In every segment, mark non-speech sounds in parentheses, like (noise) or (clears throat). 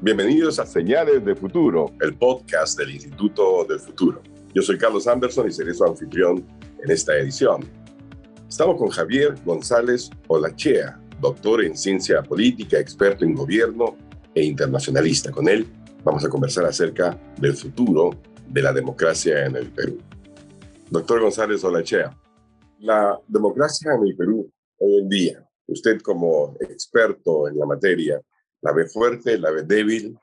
Bienvenidos a Señales de Futuro, el podcast del Instituto del Futuro. Yo soy Carlos Anderson y seré su anfitrión en esta edición. Estamos con Javier González Olachea, doctor en ciencia política, experto en gobierno e internacionalista. Con él vamos a conversar acerca del futuro de la democracia en el Perú. Doctor González Olachea, la democracia en el Perú hoy en día, usted como experto en la materia, ¿La ve fuerte? ¿La ve débil?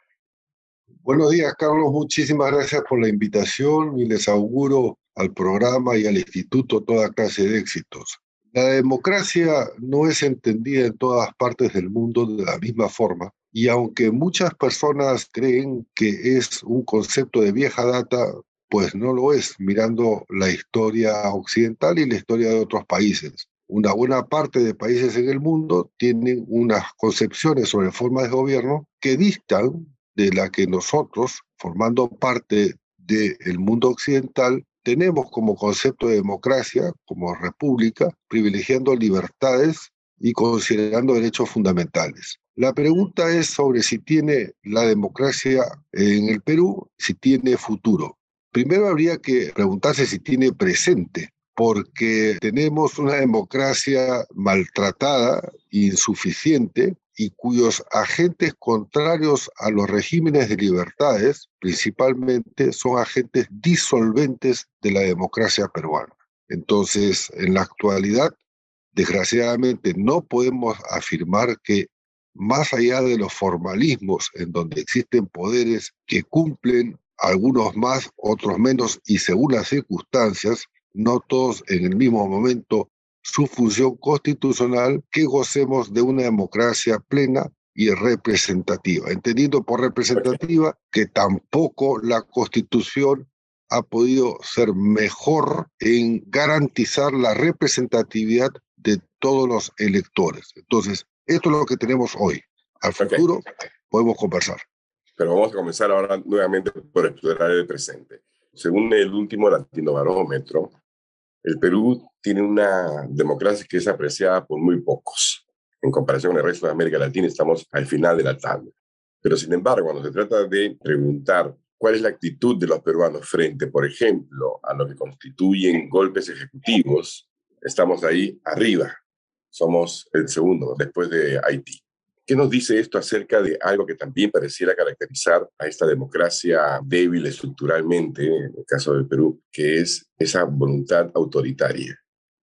Buenos días, Carlos. Muchísimas gracias por la invitación y les auguro al programa y al instituto toda clase de éxitos. La democracia no es entendida en todas partes del mundo de la misma forma y aunque muchas personas creen que es un concepto de vieja data, pues no lo es mirando la historia occidental y la historia de otros países una buena parte de países en el mundo tienen unas concepciones sobre formas de gobierno que distan de la que nosotros, formando parte del mundo occidental, tenemos como concepto de democracia, como república, privilegiando libertades y considerando derechos fundamentales. La pregunta es sobre si tiene la democracia en el Perú, si tiene futuro. Primero habría que preguntarse si tiene presente, porque tenemos una democracia maltratada, insuficiente, y cuyos agentes contrarios a los regímenes de libertades, principalmente, son agentes disolventes de la democracia peruana. Entonces, en la actualidad, desgraciadamente, no podemos afirmar que más allá de los formalismos en donde existen poderes que cumplen algunos más, otros menos, y según las circunstancias, no todos en el mismo momento, su función constitucional, que gocemos de una democracia plena y representativa, entendiendo por representativa que tampoco la constitución ha podido ser mejor en garantizar la representatividad de todos los electores. Entonces, esto es lo que tenemos hoy. Al futuro podemos conversar. Pero vamos a comenzar ahora nuevamente por explorar el presente. Según el último Latino Barómetro, el Perú tiene una democracia que es apreciada por muy pocos. En comparación con el resto de América Latina, estamos al final de la tabla. Pero sin embargo, cuando se trata de preguntar cuál es la actitud de los peruanos frente, por ejemplo, a lo que constituyen golpes ejecutivos, estamos ahí arriba. Somos el segundo, después de Haití. ¿Qué nos dice esto acerca de algo que también pareciera caracterizar a esta democracia débil estructuralmente, en el caso del Perú, que es esa voluntad autoritaria?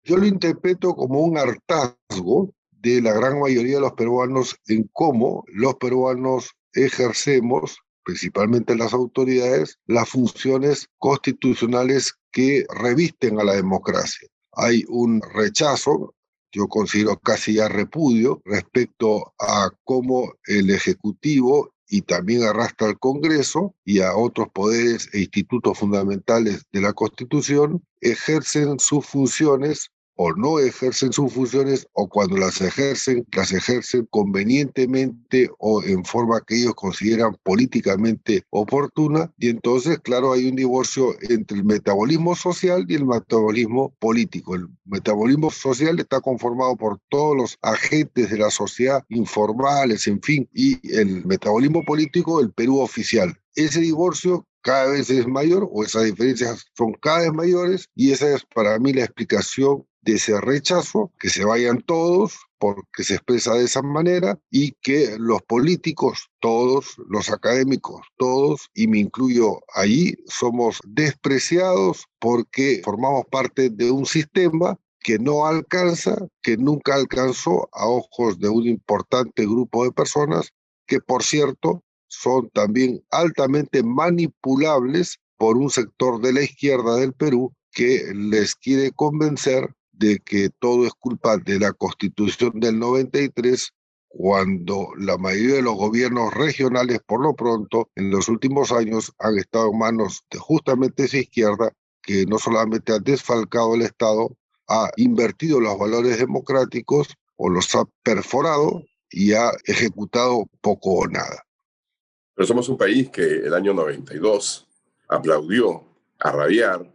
Yo lo interpreto como un hartazgo de la gran mayoría de los peruanos en cómo los peruanos ejercemos, principalmente las autoridades, las funciones constitucionales que revisten a la democracia. Hay un rechazo yo considero casi ya repudio respecto a cómo el Ejecutivo y también arrastra al Congreso y a otros poderes e institutos fundamentales de la Constitución, ejercen sus funciones o no ejercen sus funciones o cuando las ejercen, las ejercen convenientemente o en forma que ellos consideran políticamente oportuna. Y entonces, claro, hay un divorcio entre el metabolismo social y el metabolismo político. El metabolismo social está conformado por todos los agentes de la sociedad informales, en fin, y el metabolismo político, el Perú oficial. Ese divorcio cada vez es mayor o esas diferencias son cada vez mayores y esa es para mí la explicación de ese rechazo, que se vayan todos porque se expresa de esa manera y que los políticos, todos, los académicos, todos, y me incluyo allí, somos despreciados porque formamos parte de un sistema que no alcanza, que nunca alcanzó a ojos de un importante grupo de personas, que por cierto son también altamente manipulables por un sector de la izquierda del Perú que les quiere convencer de que todo es culpa de la constitución del 93, cuando la mayoría de los gobiernos regionales, por lo pronto, en los últimos años han estado en manos de justamente esa izquierda, que no solamente ha desfalcado el Estado, ha invertido los valores democráticos o los ha perforado y ha ejecutado poco o nada. Pero somos un país que el año 92 aplaudió a rabiar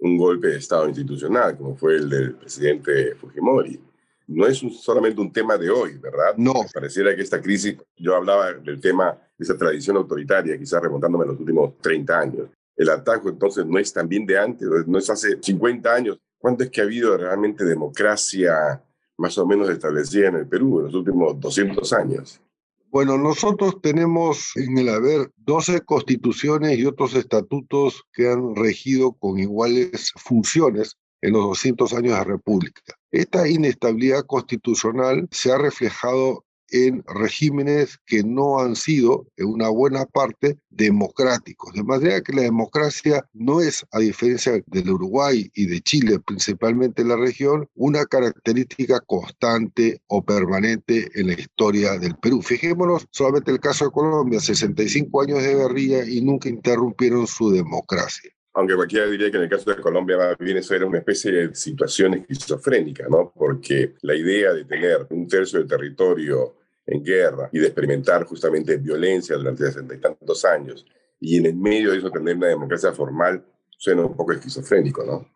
un golpe de Estado institucional, como fue el del presidente Fujimori. no es solamente un tema de hoy, ¿verdad? No. Pareciera que esta crisis, yo hablaba del tema de esa tradición autoritaria, quizás remontándome a los últimos 30 años. El ataque entonces no es también de antes, no es hace 50 años. ¿Cuánto es que ha habido realmente democracia más o menos establecida en el Perú en los últimos 200 años? Bueno, nosotros tenemos en el haber 12 constituciones y otros estatutos que han regido con iguales funciones en los 200 años de República. Esta inestabilidad constitucional se ha reflejado en regímenes que no han sido, en una buena parte, democráticos. De manera que la democracia no es, a diferencia del Uruguay y de Chile, principalmente en la región, una característica constante o permanente en la historia del Perú. Fijémonos solamente el caso de Colombia, 65 años de guerrilla y nunca interrumpieron su democracia aunque cualquiera diría que en el caso de Colombia bien eso era una especie de situación esquizofrénica, ¿no? Porque la idea de tener un tercio del territorio en guerra y de experimentar justamente violencia durante sesenta y tantos años y en el medio de eso tener una democracia formal suena un poco esquizofrénico, ¿no?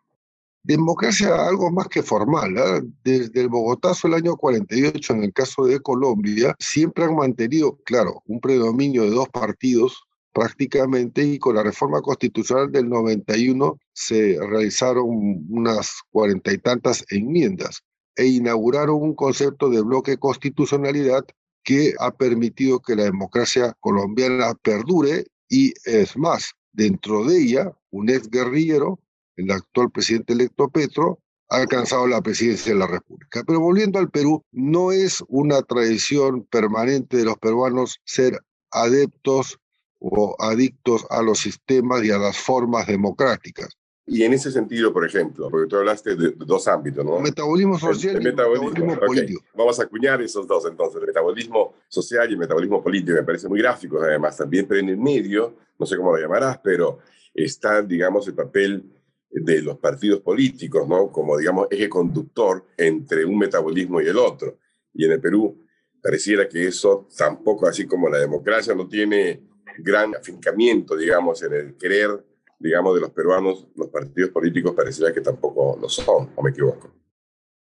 Democracia algo más que formal. ¿eh? Desde el Bogotazo el año 48, en el caso de Colombia, siempre han mantenido, claro, un predominio de dos partidos prácticamente y con la reforma constitucional del 91 se realizaron unas cuarenta y tantas enmiendas e inauguraron un concepto de bloque constitucionalidad que ha permitido que la democracia colombiana perdure y es más, dentro de ella, un ex guerrillero, el actual presidente electo Petro, ha alcanzado la presidencia de la República. Pero volviendo al Perú, no es una tradición permanente de los peruanos ser adeptos o adictos a los sistemas y a las formas democráticas. Y en ese sentido, por ejemplo, porque tú hablaste de dos ámbitos, ¿no? Metabolismo social y metabolismo, político. Vamos a acuñar esos dos entonces, el metabolismo social y el metabolismo político, me parece muy gráfico además también, pero en el medio, no sé cómo lo llamarás, pero está, digamos, el papel de los partidos políticos, ¿no? Como, digamos, eje conductor entre un metabolismo y el otro. Y en el Perú pareciera que eso tampoco, así como la democracia no tiene gran afincamiento, digamos, en el querer, digamos, de los peruanos, los partidos políticos pareciera que tampoco lo son, o me equivoco.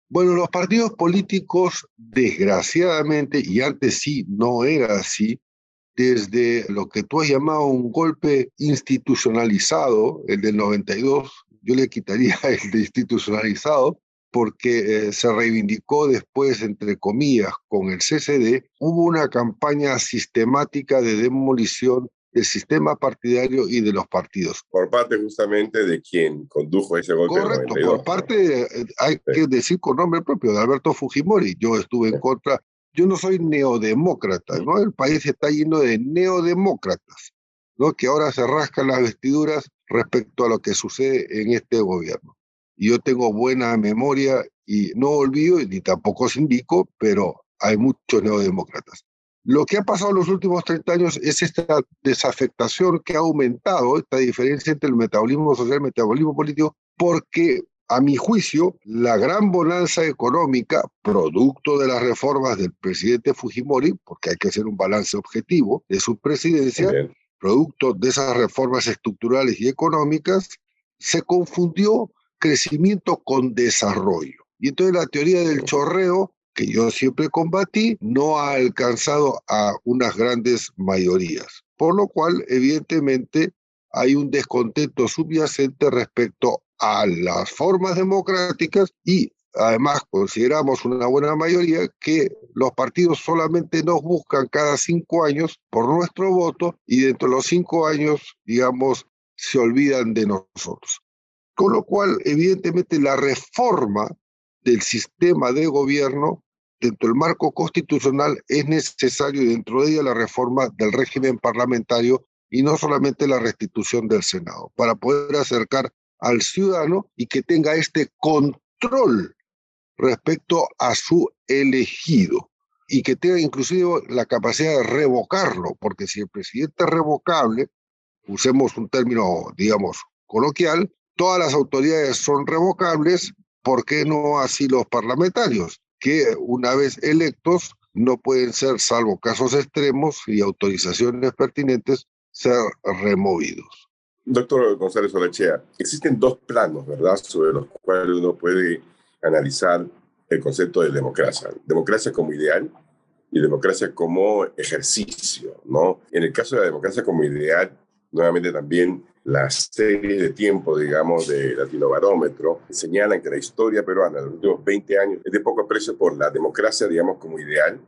Bueno, los partidos políticos, desgraciadamente, y antes sí no era así, desde lo que tú has llamado un golpe institucionalizado, el del 92, yo le quitaría (laughs) el de institucionalizado, porque eh, se reivindicó después, entre comillas, con el CCD, hubo una campaña sistemática de demolición del sistema partidario y de los partidos. Por parte justamente de quien condujo ese golpe. Correcto, por parte, eh, hay que decir con nombre propio, de Alberto Fujimori. Yo estuve en contra, yo no soy neodemócrata, ¿no? El país está lleno de neodemócratas, ¿no? Que ahora se rascan las vestiduras respecto a lo que sucede en este gobierno yo tengo buena memoria y no olvido ni tampoco os indico, pero hay muchos neodemócratas. Lo que ha pasado en los últimos 30 años es esta desafectación que ha aumentado, esta diferencia entre el metabolismo social y el metabolismo político, porque a mi juicio, la gran bonanza económica, producto de las reformas del presidente Fujimori, porque hay que hacer un balance objetivo de su presidencia, producto de esas reformas estructurales y económicas, se confundió crecimiento con desarrollo. Y entonces la teoría del chorreo, que yo siempre combatí, no ha alcanzado a unas grandes mayorías. Por lo cual, evidentemente, hay un descontento subyacente respecto a las formas democráticas y además consideramos una buena mayoría que los partidos solamente nos buscan cada cinco años por nuestro voto y dentro de los cinco años, digamos, se olvidan de nosotros. Con lo cual, evidentemente, la reforma del sistema de gobierno dentro del marco constitucional es necesario y dentro de ella la reforma del régimen parlamentario y no solamente la restitución del Senado, para poder acercar al ciudadano y que tenga este control respecto a su elegido y que tenga inclusive la capacidad de revocarlo, porque si el presidente es revocable, usemos un término, digamos, coloquial, todas las autoridades son revocables, ¿por qué no así los parlamentarios? Que una vez electos no pueden ser, salvo casos extremos y autorizaciones pertinentes, ser removidos. Doctor González Olechea, existen dos planos, ¿verdad?, sobre los cuales uno puede analizar el concepto de democracia. Democracia como ideal y democracia como ejercicio, ¿no? En el caso de la democracia como ideal, nuevamente también las series de tiempo, digamos, de Latino Barómetro señalan que la historia peruana de los últimos 20 años es de poco aprecio por la democracia, digamos, como ideal.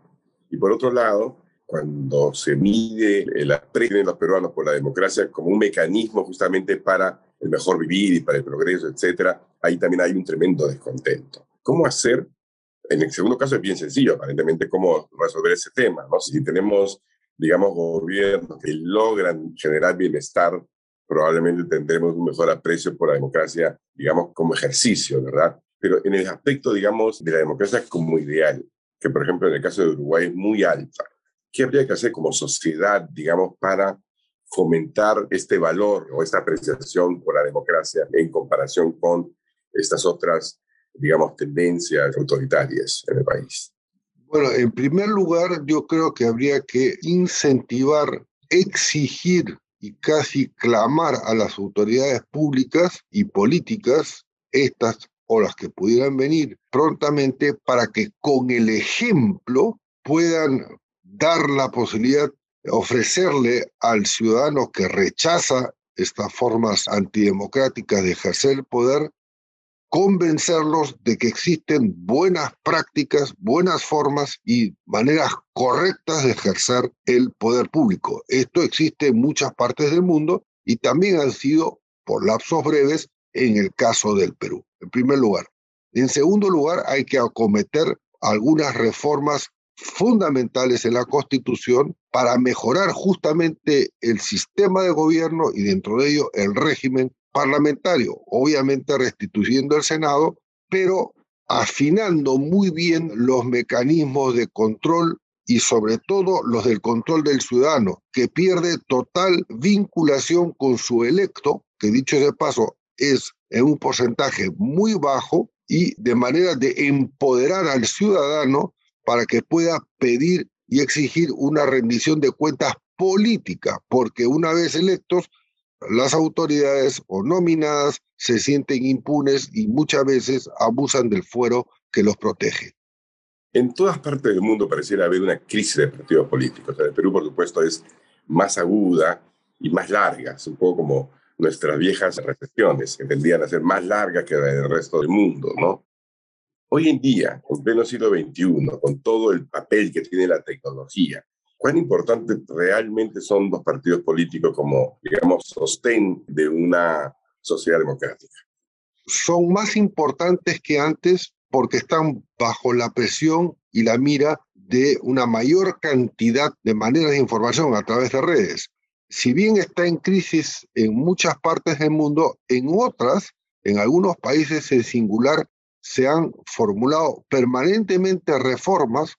Y por otro lado, cuando se mide el aprecio de los peruanos por la democracia como un mecanismo justamente para el mejor vivir y para el progreso, etcétera, ahí también hay un tremendo descontento. ¿Cómo hacer? En el segundo caso es bien sencillo, aparentemente, cómo resolver ese tema, ¿no? Si tenemos, digamos, gobiernos que logran generar bienestar, probablemente tendremos un mejor aprecio por la democracia, digamos, como ejercicio, ¿verdad? Pero en el aspecto, digamos, de la democracia como ideal, que por ejemplo en el caso de Uruguay es muy alta, ¿qué habría que hacer como sociedad, digamos, para fomentar este valor o esta apreciación por la democracia en comparación con estas otras, digamos, tendencias autoritarias en el país? Bueno, en primer lugar, yo creo que habría que incentivar, exigir y casi clamar a las autoridades públicas y políticas, estas o las que pudieran venir prontamente, para que con el ejemplo puedan dar la posibilidad ofrecerle al ciudadano que rechaza estas formas antidemocráticas de ejercer el poder, convencerlos de que existen buenas prácticas, buenas formas y maneras correctas de ejercer el poder público. Esto existe en muchas partes del mundo y también han sido por lapsos breves en el caso del Perú, en primer lugar. En segundo lugar, hay que acometer algunas reformas fundamentales en la Constitución para mejorar justamente el sistema de gobierno y dentro de ello el régimen parlamentario, obviamente restituyendo el Senado, pero afinando muy bien los mecanismos de control y sobre todo los del control del ciudadano, que pierde total vinculación con su electo, que dicho de paso es en un porcentaje muy bajo, y de manera de empoderar al ciudadano para que pueda pedir y exigir una rendición de cuentas política, porque una vez electos, las autoridades o nominadas se sienten impunes y muchas veces abusan del fuero que los protege. En todas partes del mundo pareciera haber una crisis de partidos políticos. En el Perú, por supuesto, es más aguda y más larga. Es un poco como nuestras viejas recesiones, que tendrían a ser más largas que en el resto del mundo, ¿no? Hoy en día, en pleno siglo XXI, con todo el papel que tiene la tecnología, ¿cuán importantes realmente son los partidos políticos como, digamos, sostén de una sociedad democrática? Son más importantes que antes porque están bajo la presión y la mira de una mayor cantidad de maneras de información a través de redes. Si bien está en crisis en muchas partes del mundo, en otras, en algunos países en singular, se han formulado permanentemente reformas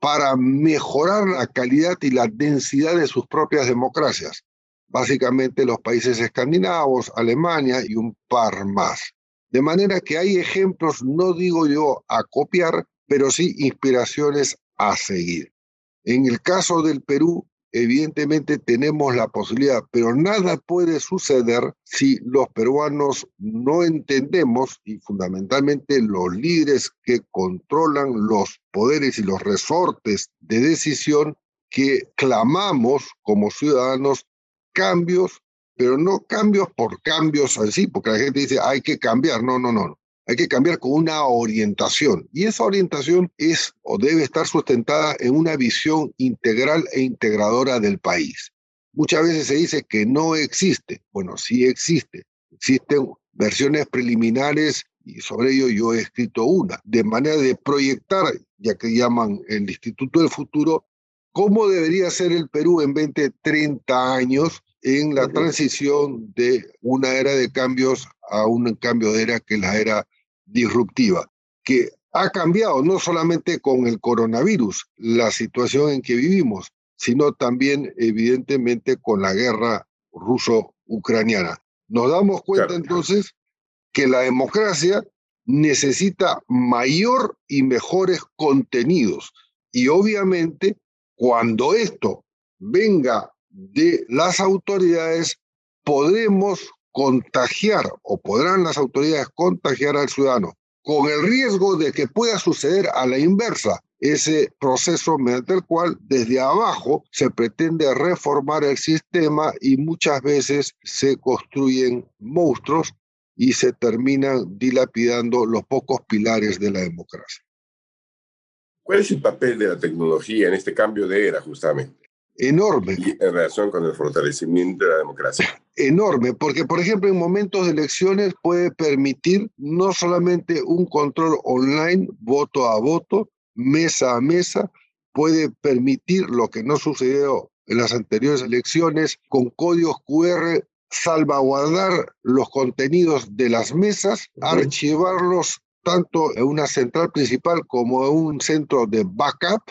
para mejorar la calidad y la densidad de sus propias democracias. Básicamente los países escandinavos, Alemania y un par más. De manera que hay ejemplos, no digo yo a copiar, pero sí inspiraciones a seguir. En el caso del Perú, evidentemente tenemos la posibilidad, pero nada puede suceder si los peruanos no entendemos y fundamentalmente los líderes que controlan los poderes y los resortes de decisión que clamamos como ciudadanos cambios, pero no cambios por cambios así, porque la gente dice hay que cambiar, no, no, no. Hay que cambiar con una orientación y esa orientación es o debe estar sustentada en una visión integral e integradora del país. Muchas veces se dice que no existe. Bueno, sí existe. Existen versiones preliminares y sobre ello yo he escrito una, de manera de proyectar, ya que llaman el Instituto del Futuro, cómo debería ser el Perú en 20, 30 años en la transición de una era de cambios a un cambio de era que es la era disruptiva, que ha cambiado no solamente con el coronavirus, la situación en que vivimos, sino también evidentemente con la guerra ruso-ucraniana. Nos damos cuenta entonces que la democracia necesita mayor y mejores contenidos. Y obviamente, cuando esto venga de las autoridades, podremos contagiar o podrán las autoridades contagiar al ciudadano con el riesgo de que pueda suceder a la inversa, ese proceso mediante el cual desde abajo se pretende reformar el sistema y muchas veces se construyen monstruos y se terminan dilapidando los pocos pilares de la democracia. ¿Cuál es el papel de la tecnología en este cambio de era justamente? Enorme. en relación con el fortalecimiento de la democracia. Enorme, porque por ejemplo en momentos de elecciones puede permitir no solamente un control online, voto a voto, mesa a mesa, puede permitir lo que no sucedió en las anteriores elecciones con códigos QR salvaguardar los contenidos de las mesas, archivarlos tanto en una central principal como en un centro de backup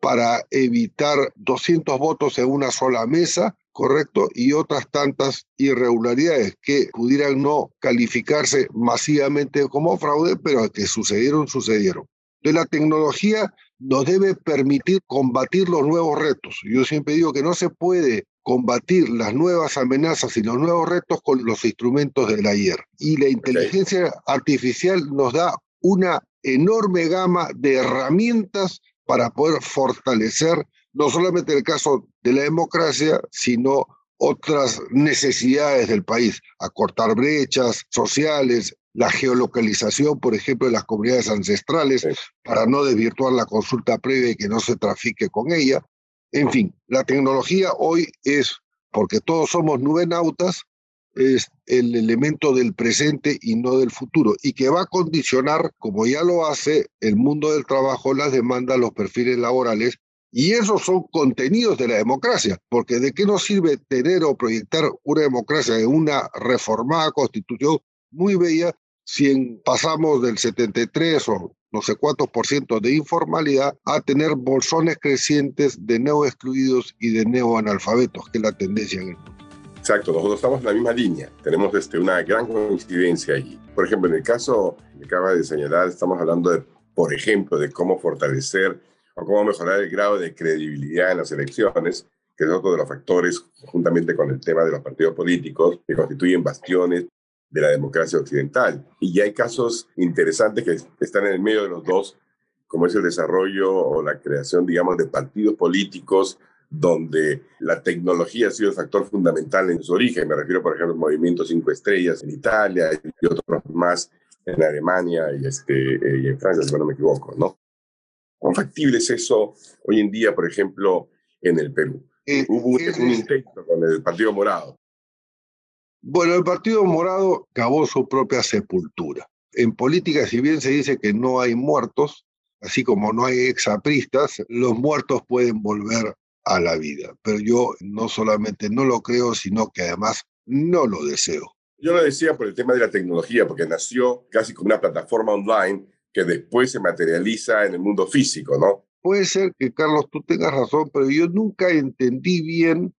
para evitar 200 votos en una sola mesa, ¿correcto? Y otras tantas irregularidades que pudieran no calificarse masivamente como fraude, pero que sucedieron, sucedieron. De la tecnología nos debe permitir combatir los nuevos retos. Yo siempre digo que no se puede combatir las nuevas amenazas y los nuevos retos con los instrumentos del ayer. Y la inteligencia artificial nos da una enorme gama de herramientas para poder fortalecer no solamente el caso de la democracia, sino otras necesidades del país, acortar brechas sociales, la geolocalización, por ejemplo, de las comunidades ancestrales, para no desvirtuar la consulta previa y que no se trafique con ella. En fin, la tecnología hoy es, porque todos somos nubenautas, es el elemento del presente y no del futuro, y que va a condicionar, como ya lo hace, el mundo del trabajo, las demandas, los perfiles laborales, y esos son contenidos de la democracia, porque ¿de qué nos sirve tener o proyectar una democracia en una reformada constitución muy bella si pasamos del 73 o no sé cuántos por ciento de informalidad a tener bolsones crecientes de neo excluidos y de neoanalfabetos, que es la tendencia en el mundo. Exacto, nosotros estamos en la misma línea, tenemos este, una gran coincidencia allí. Por ejemplo, en el caso que acaba de señalar, estamos hablando, de, por ejemplo, de cómo fortalecer o cómo mejorar el grado de credibilidad en las elecciones, que es otro de los factores, juntamente con el tema de los partidos políticos, que constituyen bastiones de la democracia occidental. Y ya hay casos interesantes que están en el medio de los dos, como es el desarrollo o la creación, digamos, de partidos políticos donde la tecnología ha sido el factor fundamental en su origen. Me refiero, por ejemplo, al movimiento Cinco Estrellas en Italia y otros más en Alemania y, este, y en Francia, si no me equivoco, ¿no? ¿Cuán factible es eso hoy en día, por ejemplo, en el Perú? Eh, Hubo un, un intento con el Partido Morado. Bueno, el Partido Morado cavó su propia sepultura. En política, si bien se dice que no hay muertos, así como no hay exapristas, los muertos pueden volver a la vida. Pero yo no solamente no lo creo, sino que además no lo deseo. Yo lo decía por el tema de la tecnología, porque nació casi como una plataforma online que después se materializa en el mundo físico, ¿no? Puede ser que, Carlos, tú tengas razón, pero yo nunca entendí bien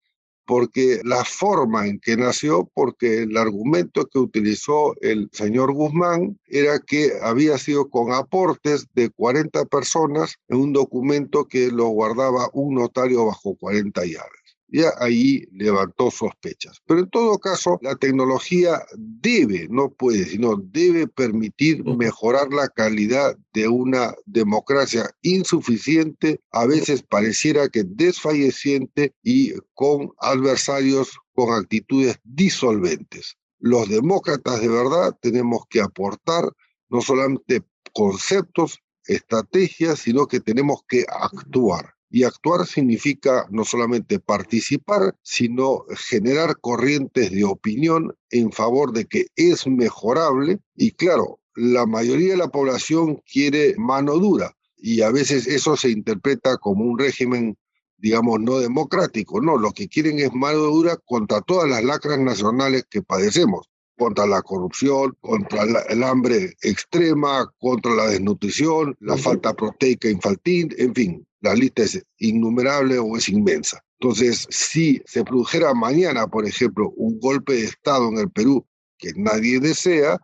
porque la forma en que nació, porque el argumento que utilizó el señor Guzmán era que había sido con aportes de 40 personas en un documento que lo guardaba un notario bajo 40 llaves ya ahí levantó sospechas. Pero en todo caso, la tecnología debe, no puede, sino debe permitir mejorar la calidad de una democracia insuficiente, a veces pareciera que desfalleciente y con adversarios con actitudes disolventes. Los demócratas de verdad tenemos que aportar no solamente conceptos, estrategias, sino que tenemos que actuar. Y actuar significa no solamente participar, sino generar corrientes de opinión en favor de que es mejorable. Y claro, la mayoría de la población quiere mano dura y a veces eso se interpreta como un régimen digamos, no democrático. No, lo que quieren es mano dura contra todas las lacras nacionales que padecemos, contra la corrupción, contra el hambre extrema, contra la desnutrición, la falta proteica infantil, en fin, la lista es innumerable o es inmensa. Entonces, si se produjera mañana, por ejemplo, un golpe de Estado en el Perú que nadie desea,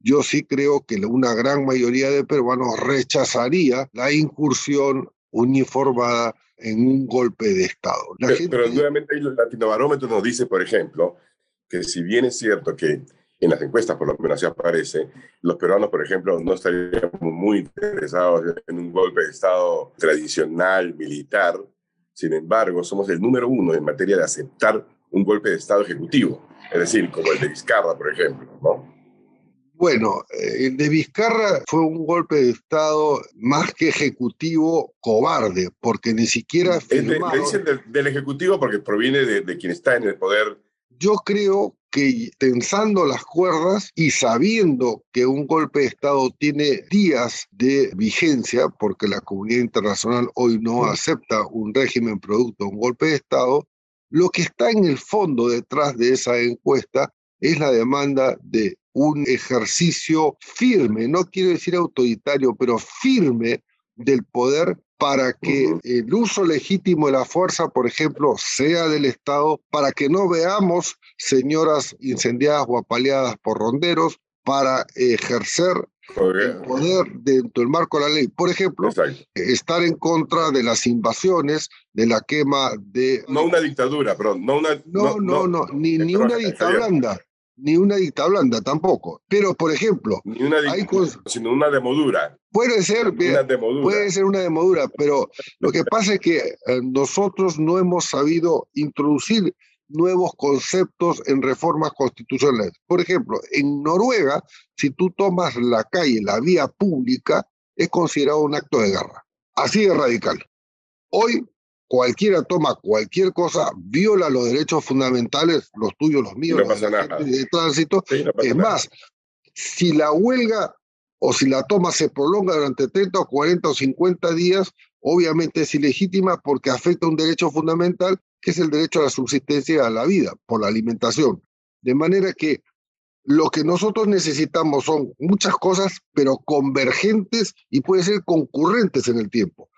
yo sí creo que una gran mayoría de peruanos rechazaría la incursión uniformada en un golpe de Estado. pero, nuevamente el Latinobarómetro nos dice, por ejemplo, que si bien es cierto que en las encuestas por lo menos así aparece, los peruanos, por ejemplo, no estaríamos muy interesados en un golpe de Estado tradicional, militar. Sin embargo, somos el número uno en materia de aceptar un golpe de Estado ejecutivo, es decir, como el de Vizcarra, por ejemplo, ¿no? Bueno, eh, el de Vizcarra fue un golpe de Estado más que ejecutivo cobarde, porque ni siquiera... Firmaron... dicen del, Ejecutivo porque proviene de, de, quien está en el poder. Yo creo que tensando las cuerdas y sabiendo que un golpe de Estado tiene días de vigencia, porque la comunidad internacional hoy no acepta un régimen producto de un golpe de Estado, lo que está en el fondo detrás de esa encuesta es la demanda de un ejercicio firme, no quiero decir autoritario, pero firme del poder para que el uso legítimo de la fuerza, por ejemplo, sea del Estado, para que no veamos señoras incendiadas o apaleadas por ronderos, para ejercer el poder dentro del marco de la ley. Por ejemplo, estar en contra de las invasiones, de la quema de... No una dictadura, perdón, no una... No, no, no, ni, ni una dictadura blanda ni una dicta blanda tampoco. Pero, por ejemplo, ni una sino una demodura. Puede ser, una demodura. puede ser una demodura, pero lo que pasa es que eh, nosotros no hemos sabido introducir nuevos conceptos en reformas constitucionales. Por ejemplo, en Noruega, si tú tomas la calle, la vía pública, es considerado un acto de guerra. Así de radical. Hoy cualquiera toma cualquier cosa, viola los derechos fundamentales, los tuyos, los míos, los de tránsito. es más, si la huelga o si la toma se prolonga durante 30 o 40 o 50 días, obviamente es ilegítima porque afecta un derecho fundamental que es el derecho a la subsistencia y a la vida por la alimentación. De manera que lo que nosotros necesitamos son muchas cosas, pero convergentes y puede ser concurrentes en el tiempo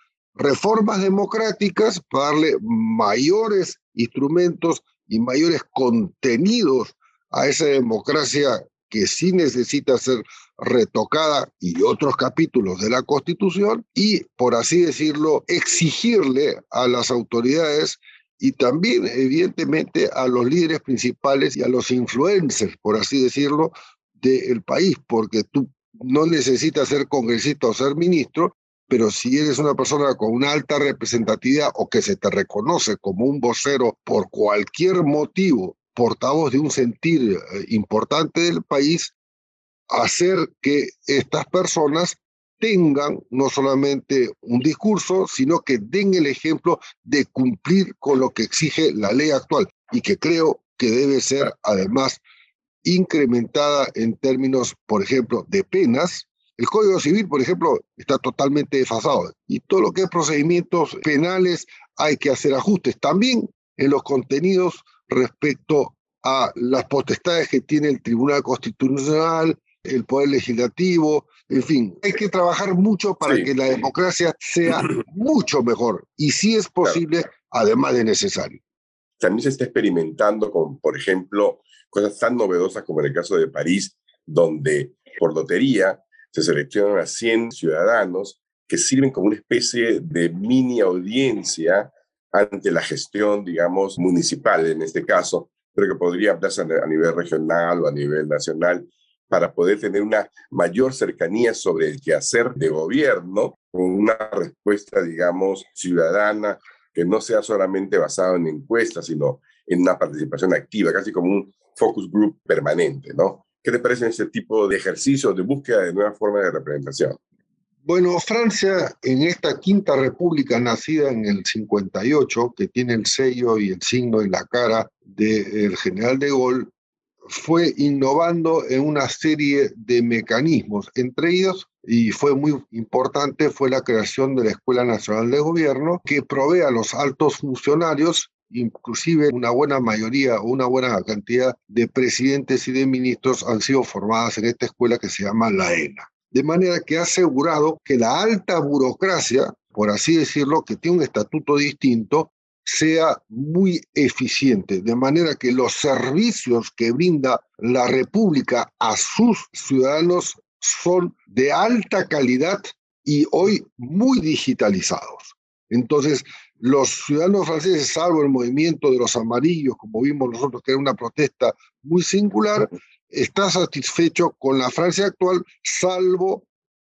reformas democráticas para darle mayores instrumentos y mayores contenidos a esa democracia que sí necesita ser retocada y otros capítulos de la Constitución y, por así decirlo, exigirle a las autoridades y también, evidentemente, a los líderes principales y a los influencers, por así decirlo, del país, porque tú no necesitas ser congresista o ser ministro, pero si eres una persona con una alta representatividad o que se te reconoce como un vocero por cualquier motivo, portavoz de un sentir eh, importante del país, hacer que estas personas tengan no solamente un discurso, sino que den el ejemplo de cumplir con lo que exige la ley actual y que creo que debe ser además incrementada en términos, por ejemplo, de penas, el Código Civil, por ejemplo, está totalmente desfasado y todo lo que es procedimientos penales hay que hacer ajustes. También en los contenidos respecto a las potestades que tiene el Tribunal Constitucional, el Poder Legislativo, en fin, hay que trabajar mucho para que la democracia sea (clears throat) mucho mejor y si es posible, además de necesario. También se está experimentando con, por ejemplo, cosas tan novedosas como en el caso de París, donde por lotería se seleccionan a 100 ciudadanos que sirven como una especie de mini audiencia ante la gestión, digamos, municipal en este caso, pero que podría ampliarse a nivel regional o a nivel nacional para poder tener una mayor cercanía sobre el quehacer de gobierno con una respuesta, digamos, ciudadana que no sea solamente basada en encuestas, sino en una participación activa, casi como un focus group permanente, ¿no? ¿Qué te parece este tipo de ejercicio de búsqueda de nuevas formas de representación? Bueno, Francia, en esta quinta república nacida en el 58, que tiene el sello y el signo y la cara del general de Gaulle, fue innovando en una serie de mecanismos, entre ellos, y fue muy importante, fue la creación de la Escuela Nacional de Gobierno, que provee a los altos funcionarios inclusive una buena mayoría o una buena cantidad de presidentes y de ministros han sido formadas en esta escuela que se llama la ENA. De manera que ha asegurado que la alta burocracia, por así decirlo, que tiene un estatuto distinto, sea muy eficiente, de manera que los servicios que brinda la República a sus ciudadanos son de alta calidad y hoy muy digitalizados. Entonces, los ciudadanos franceses, salvo el movimiento de los amarillos, como vimos nosotros, que era una protesta muy singular, está satisfecho con la Francia actual, salvo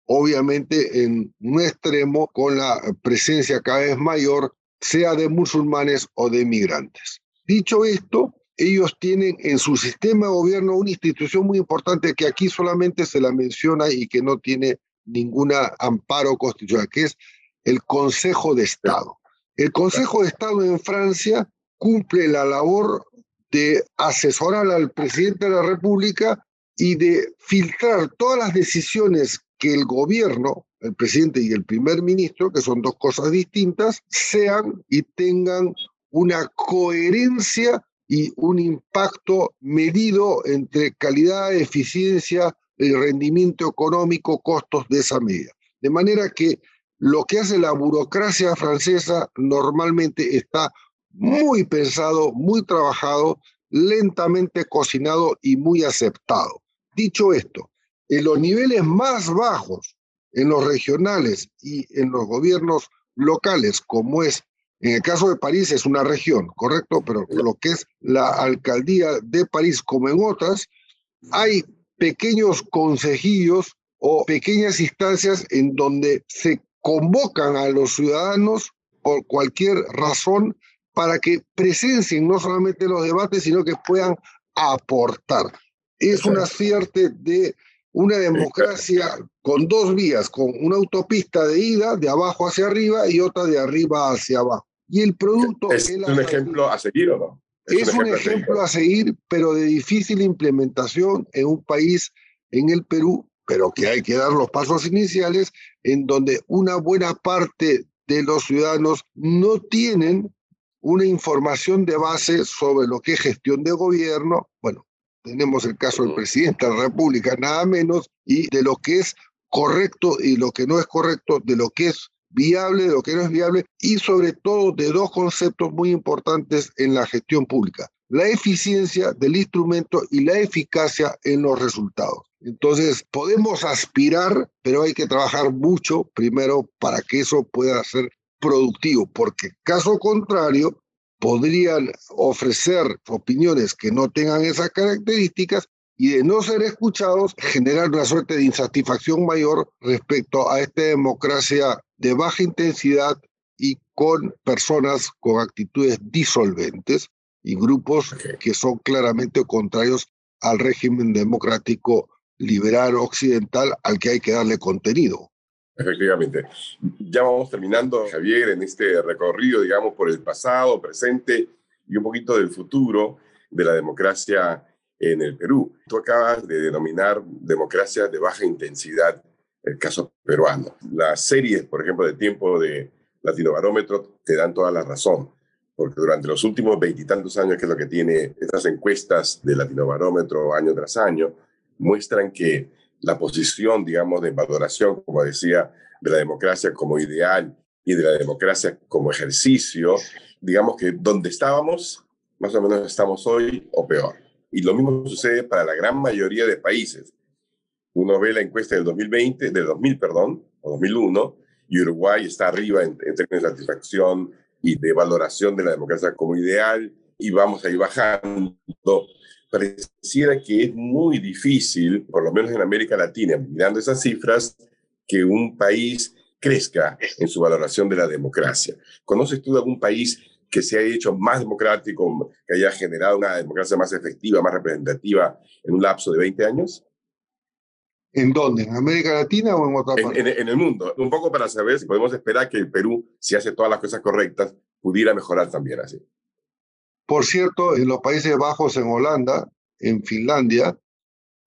obviamente en un extremo con la presencia cada vez mayor, sea de musulmanes o de migrantes. Dicho esto, ellos tienen en su sistema de gobierno una institución muy importante que aquí solamente se la menciona y que no tiene ningún amparo constitucional, que es el Consejo de Estado. El Consejo de Estado en Francia cumple la labor de asesorar al presidente de la República y de filtrar todas las decisiones que el gobierno, el presidente y el primer ministro, que son dos cosas distintas, sean y tengan una coherencia y un impacto medido entre calidad, eficiencia y rendimiento económico, costos de esa medida. De manera que lo que hace la burocracia francesa normalmente está muy pensado, muy trabajado, lentamente cocinado y muy aceptado. Dicho esto, en los niveles más bajos, en los regionales y en los gobiernos locales, como es, en el caso de París es una región, correcto, pero lo que es la alcaldía de París, como en otras, hay pequeños consejillos o pequeñas instancias en donde se convocan a los ciudadanos por cualquier razón para que presencien no solamente los debates, sino que puedan aportar. Es una suerte de una democracia con dos vías, con una autopista de ida de abajo hacia arriba y otra de arriba hacia abajo. Y el producto... ¿Es, un ejemplo a seguir o no? Es, un, ejemplo, a seguir, pero de difícil implementación en un país, en el Perú, pero que hay que dar los pasos iniciales, en donde una buena parte de los ciudadanos no tienen una información de base sobre lo que es gestión de gobierno. Bueno, tenemos el caso del presidente de la República, nada menos, y de lo que es correcto y lo que no es correcto, de lo que es viable, de lo que no es viable, y sobre todo de dos conceptos muy importantes en la gestión pública, la eficiencia del instrumento y la eficacia en los resultados. Entonces, podemos aspirar, pero hay que trabajar mucho primero para que eso pueda ser productivo, porque caso contrario, podrían ofrecer opiniones que no tengan esas características y de no ser escuchados, generar una suerte de insatisfacción mayor respecto a esta democracia de baja intensidad y con personas con actitudes disolventes y grupos que son claramente contrarios al régimen democrático liberal occidental al que hay que darle contenido. Efectivamente. Ya vamos terminando, Javier, en este recorrido, digamos, por el pasado, presente y un poquito del futuro de la democracia en el Perú. Tú acabas de denominar democracia de baja intensidad el caso peruano. Las series, por ejemplo, de tiempo de Latino Barómetro te dan toda la razón, porque durante los últimos veintitantos años, que es lo que tiene estas encuestas de Latino Barómetro año tras año, muestran que la posición, digamos, de valoración, como decía, de la democracia como ideal y de la democracia como ejercicio, digamos que donde estábamos, más o menos estamos hoy o peor. Y lo mismo sucede para la gran mayoría de países. Uno ve la encuesta del 2020, del 2000, perdón, o 2001, y Uruguay está arriba en, en términos de satisfacción y de valoración de la democracia como ideal, y vamos a ir bajando pareciera que es muy difícil, por lo menos en América Latina, mirando esas cifras, que un país crezca en su valoración de la democracia. ¿Conoces tú algún país que se haya hecho más democrático, que haya generado una democracia más efectiva, más representativa en un lapso de 20 años? ¿En dónde? ¿En América Latina o en otra parte? en, el mundo. Un poco para saber si podemos esperar que el Perú, si hace todas las cosas correctas, pudiera mejorar también así. Por cierto, en los Países Bajos, en Holanda, en Finlandia,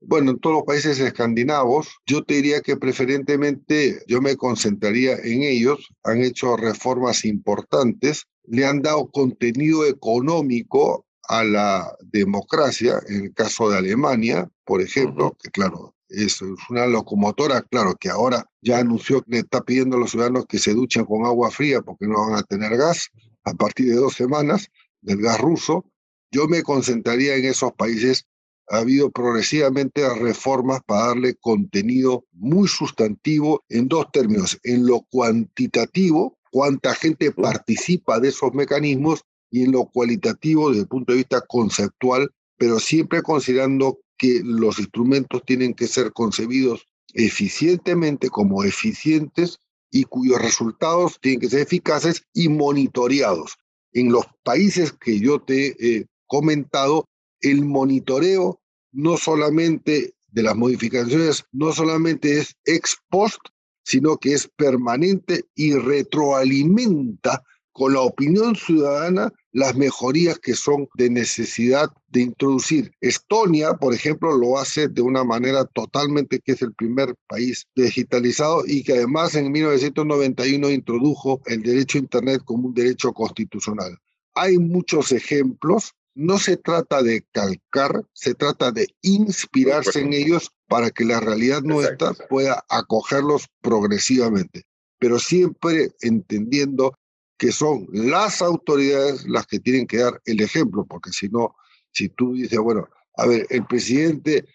bueno, en todos los países escandinavos, yo te diría que preferentemente yo me concentraría en ellos. Han hecho reformas importantes, le han dado contenido económico a la democracia, en el caso de Alemania, por ejemplo, que claro, es una locomotora, claro, que ahora ya anunció que le está pidiendo a los ciudadanos que se duchen con agua fría porque no van a tener gas a partir de dos semanas del gas ruso, yo me concentraría en esos países. Ha habido progresivamente reformas para darle contenido muy sustantivo en dos términos, en lo cuantitativo, cuánta gente participa de esos mecanismos, y en lo cualitativo desde el punto de vista conceptual, pero siempre considerando que los instrumentos tienen que ser concebidos eficientemente como eficientes y cuyos resultados tienen que ser eficaces y monitoreados. En los países que yo te he comentado, el monitoreo no solamente de las modificaciones, no solamente es ex post, sino que es permanente y retroalimenta con la opinión ciudadana las mejorías que son de necesidad de introducir. Estonia, por ejemplo, lo hace de una manera totalmente que es el primer país digitalizado y que además en 1991 introdujo el derecho a Internet como un derecho constitucional. Hay muchos ejemplos no se trata de calcar, se trata de inspirarse en ellos para que la realidad nuestra pueda acogerlos progresivamente, pero siempre entendiendo que son las autoridades las que tienen que dar el ejemplo, porque si no, si tú dices, bueno, a ver, el presidente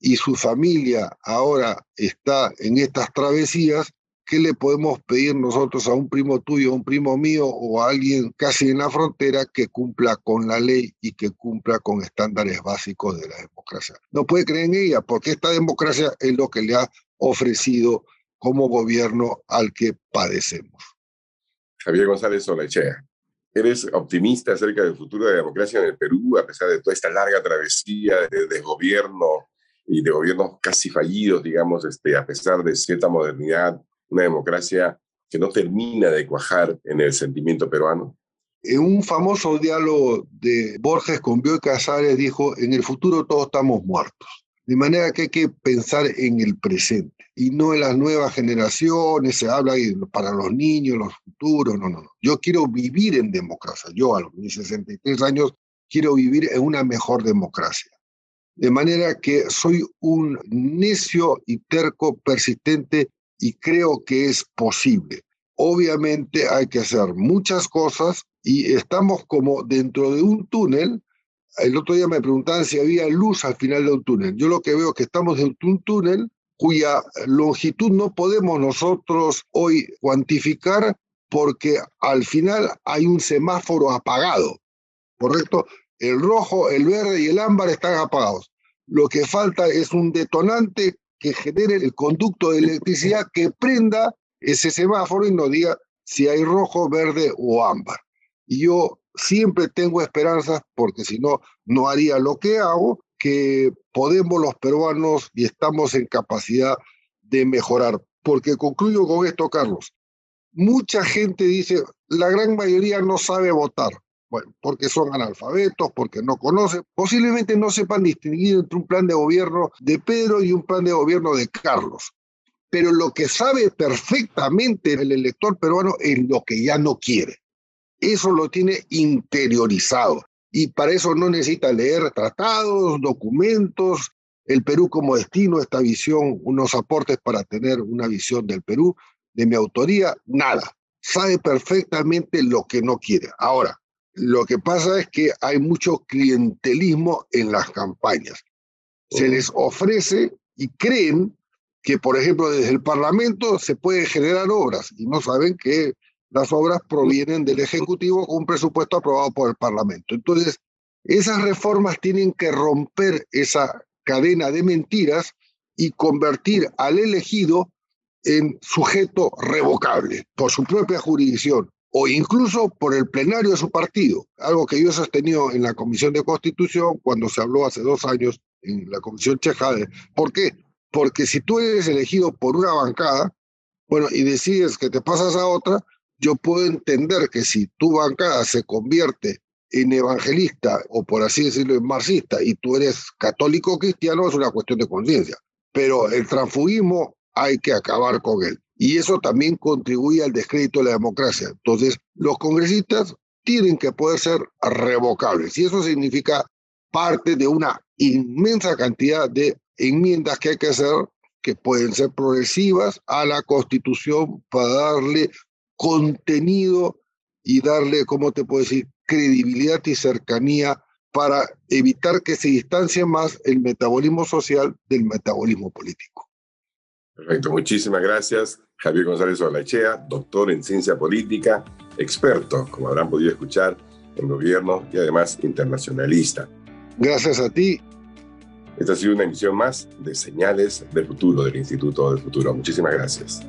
y su familia ahora está en estas travesías, ¿qué le podemos pedir nosotros a un primo tuyo, a un primo mío o a alguien casi en la frontera que cumpla con la ley y que cumpla con estándares básicos de la democracia? No puede creer en ella porque esta democracia es lo que le ha ofrecido como gobierno al que padecemos. Javier González Solechea, ¿eres optimista acerca del futuro de la democracia en el Perú a pesar de toda esta larga travesía de desgobierno y de gobiernos casi fallidos, digamos, este, a pesar de cierta modernidad una democracia que no termina de cuajar en el sentimiento peruano? En un famoso diálogo de Borges con Bioy Casares dijo, en el futuro todos estamos muertos. De manera que hay que pensar en el presente y no en las nuevas generaciones, se habla para los niños, los futuros, no, no, no. Yo quiero vivir en democracia, yo a los mis 63 años quiero vivir en una mejor democracia. De manera que soy un necio y terco persistente y creo que es posible. Obviamente hay que hacer muchas cosas y estamos como dentro de un túnel. El otro día me preguntaban si había luz al final de un túnel. Yo lo que veo es que estamos de un túnel cuya longitud no podemos nosotros hoy cuantificar porque al final hay un semáforo apagado, ¿correcto? El rojo, el verde y el ámbar están apagados. Lo que falta es un detonante que genere el conducto de electricidad que prenda ese semáforo y nos diga si hay rojo, verde o ámbar. Y yo siempre tengo esperanzas, porque si no, no haría lo que hago, que podemos los peruanos y estamos en capacidad de mejorar. Porque concluyo con esto, Carlos. Mucha gente dice, la gran mayoría no sabe votar. Bueno, porque son analfabetos, porque no conocen, posiblemente no sepan distinguir entre un plan de gobierno de Pedro y un plan de gobierno de Carlos. Pero lo que sabe perfectamente el elector peruano es lo que ya no quiere. Eso lo tiene interiorizado. Y para eso no necesita leer tratados, documentos, el Perú como destino, esta visión, unos aportes para tener una visión del Perú, de mi autoría, nada. Sabe perfectamente lo que no quiere. Ahora, lo que pasa es que hay mucho clientelismo en las campañas. Se les ofrece y creen que, por ejemplo, desde el Parlamento se pueden generar obras y no saben que las obras provienen del Ejecutivo con un presupuesto aprobado por el Parlamento. Entonces, esas reformas tienen que romper esa cadena de mentiras y convertir al elegido en sujeto revocable por su propia jurisdicción o incluso por el plenario de su partido, algo que yo he sostenido en la Comisión de Constitución cuando se habló hace dos años en la Comisión Chejade. ¿Por qué? Porque si tú eres elegido por una bancada, bueno, y decides que te pasas a otra, yo puedo entender que si tu bancada se convierte en evangelista o por así decirlo en marxista y tú eres católico cristiano es una cuestión de conciencia. Pero el transfugismo hay que acabar con él y eso también contribuye al descrédito de la democracia. Entonces, los congresistas tienen que poder ser revocables y eso significa parte de una inmensa cantidad de enmiendas que hay que hacer que pueden ser progresivas a la Constitución para darle contenido y darle, ¿cómo te puedo decir?, credibilidad y cercanía para evitar que se distancie más el metabolismo social del metabolismo político. Perfecto, muchísimas gracias. Javier González Olachea, doctor en ciencia política, experto, como habrán podido escuchar, en gobierno y además internacionalista. Gracias a ti. Esta ha sido una emisión más de Señales del Futuro del Instituto del Futuro. Muchísimas gracias.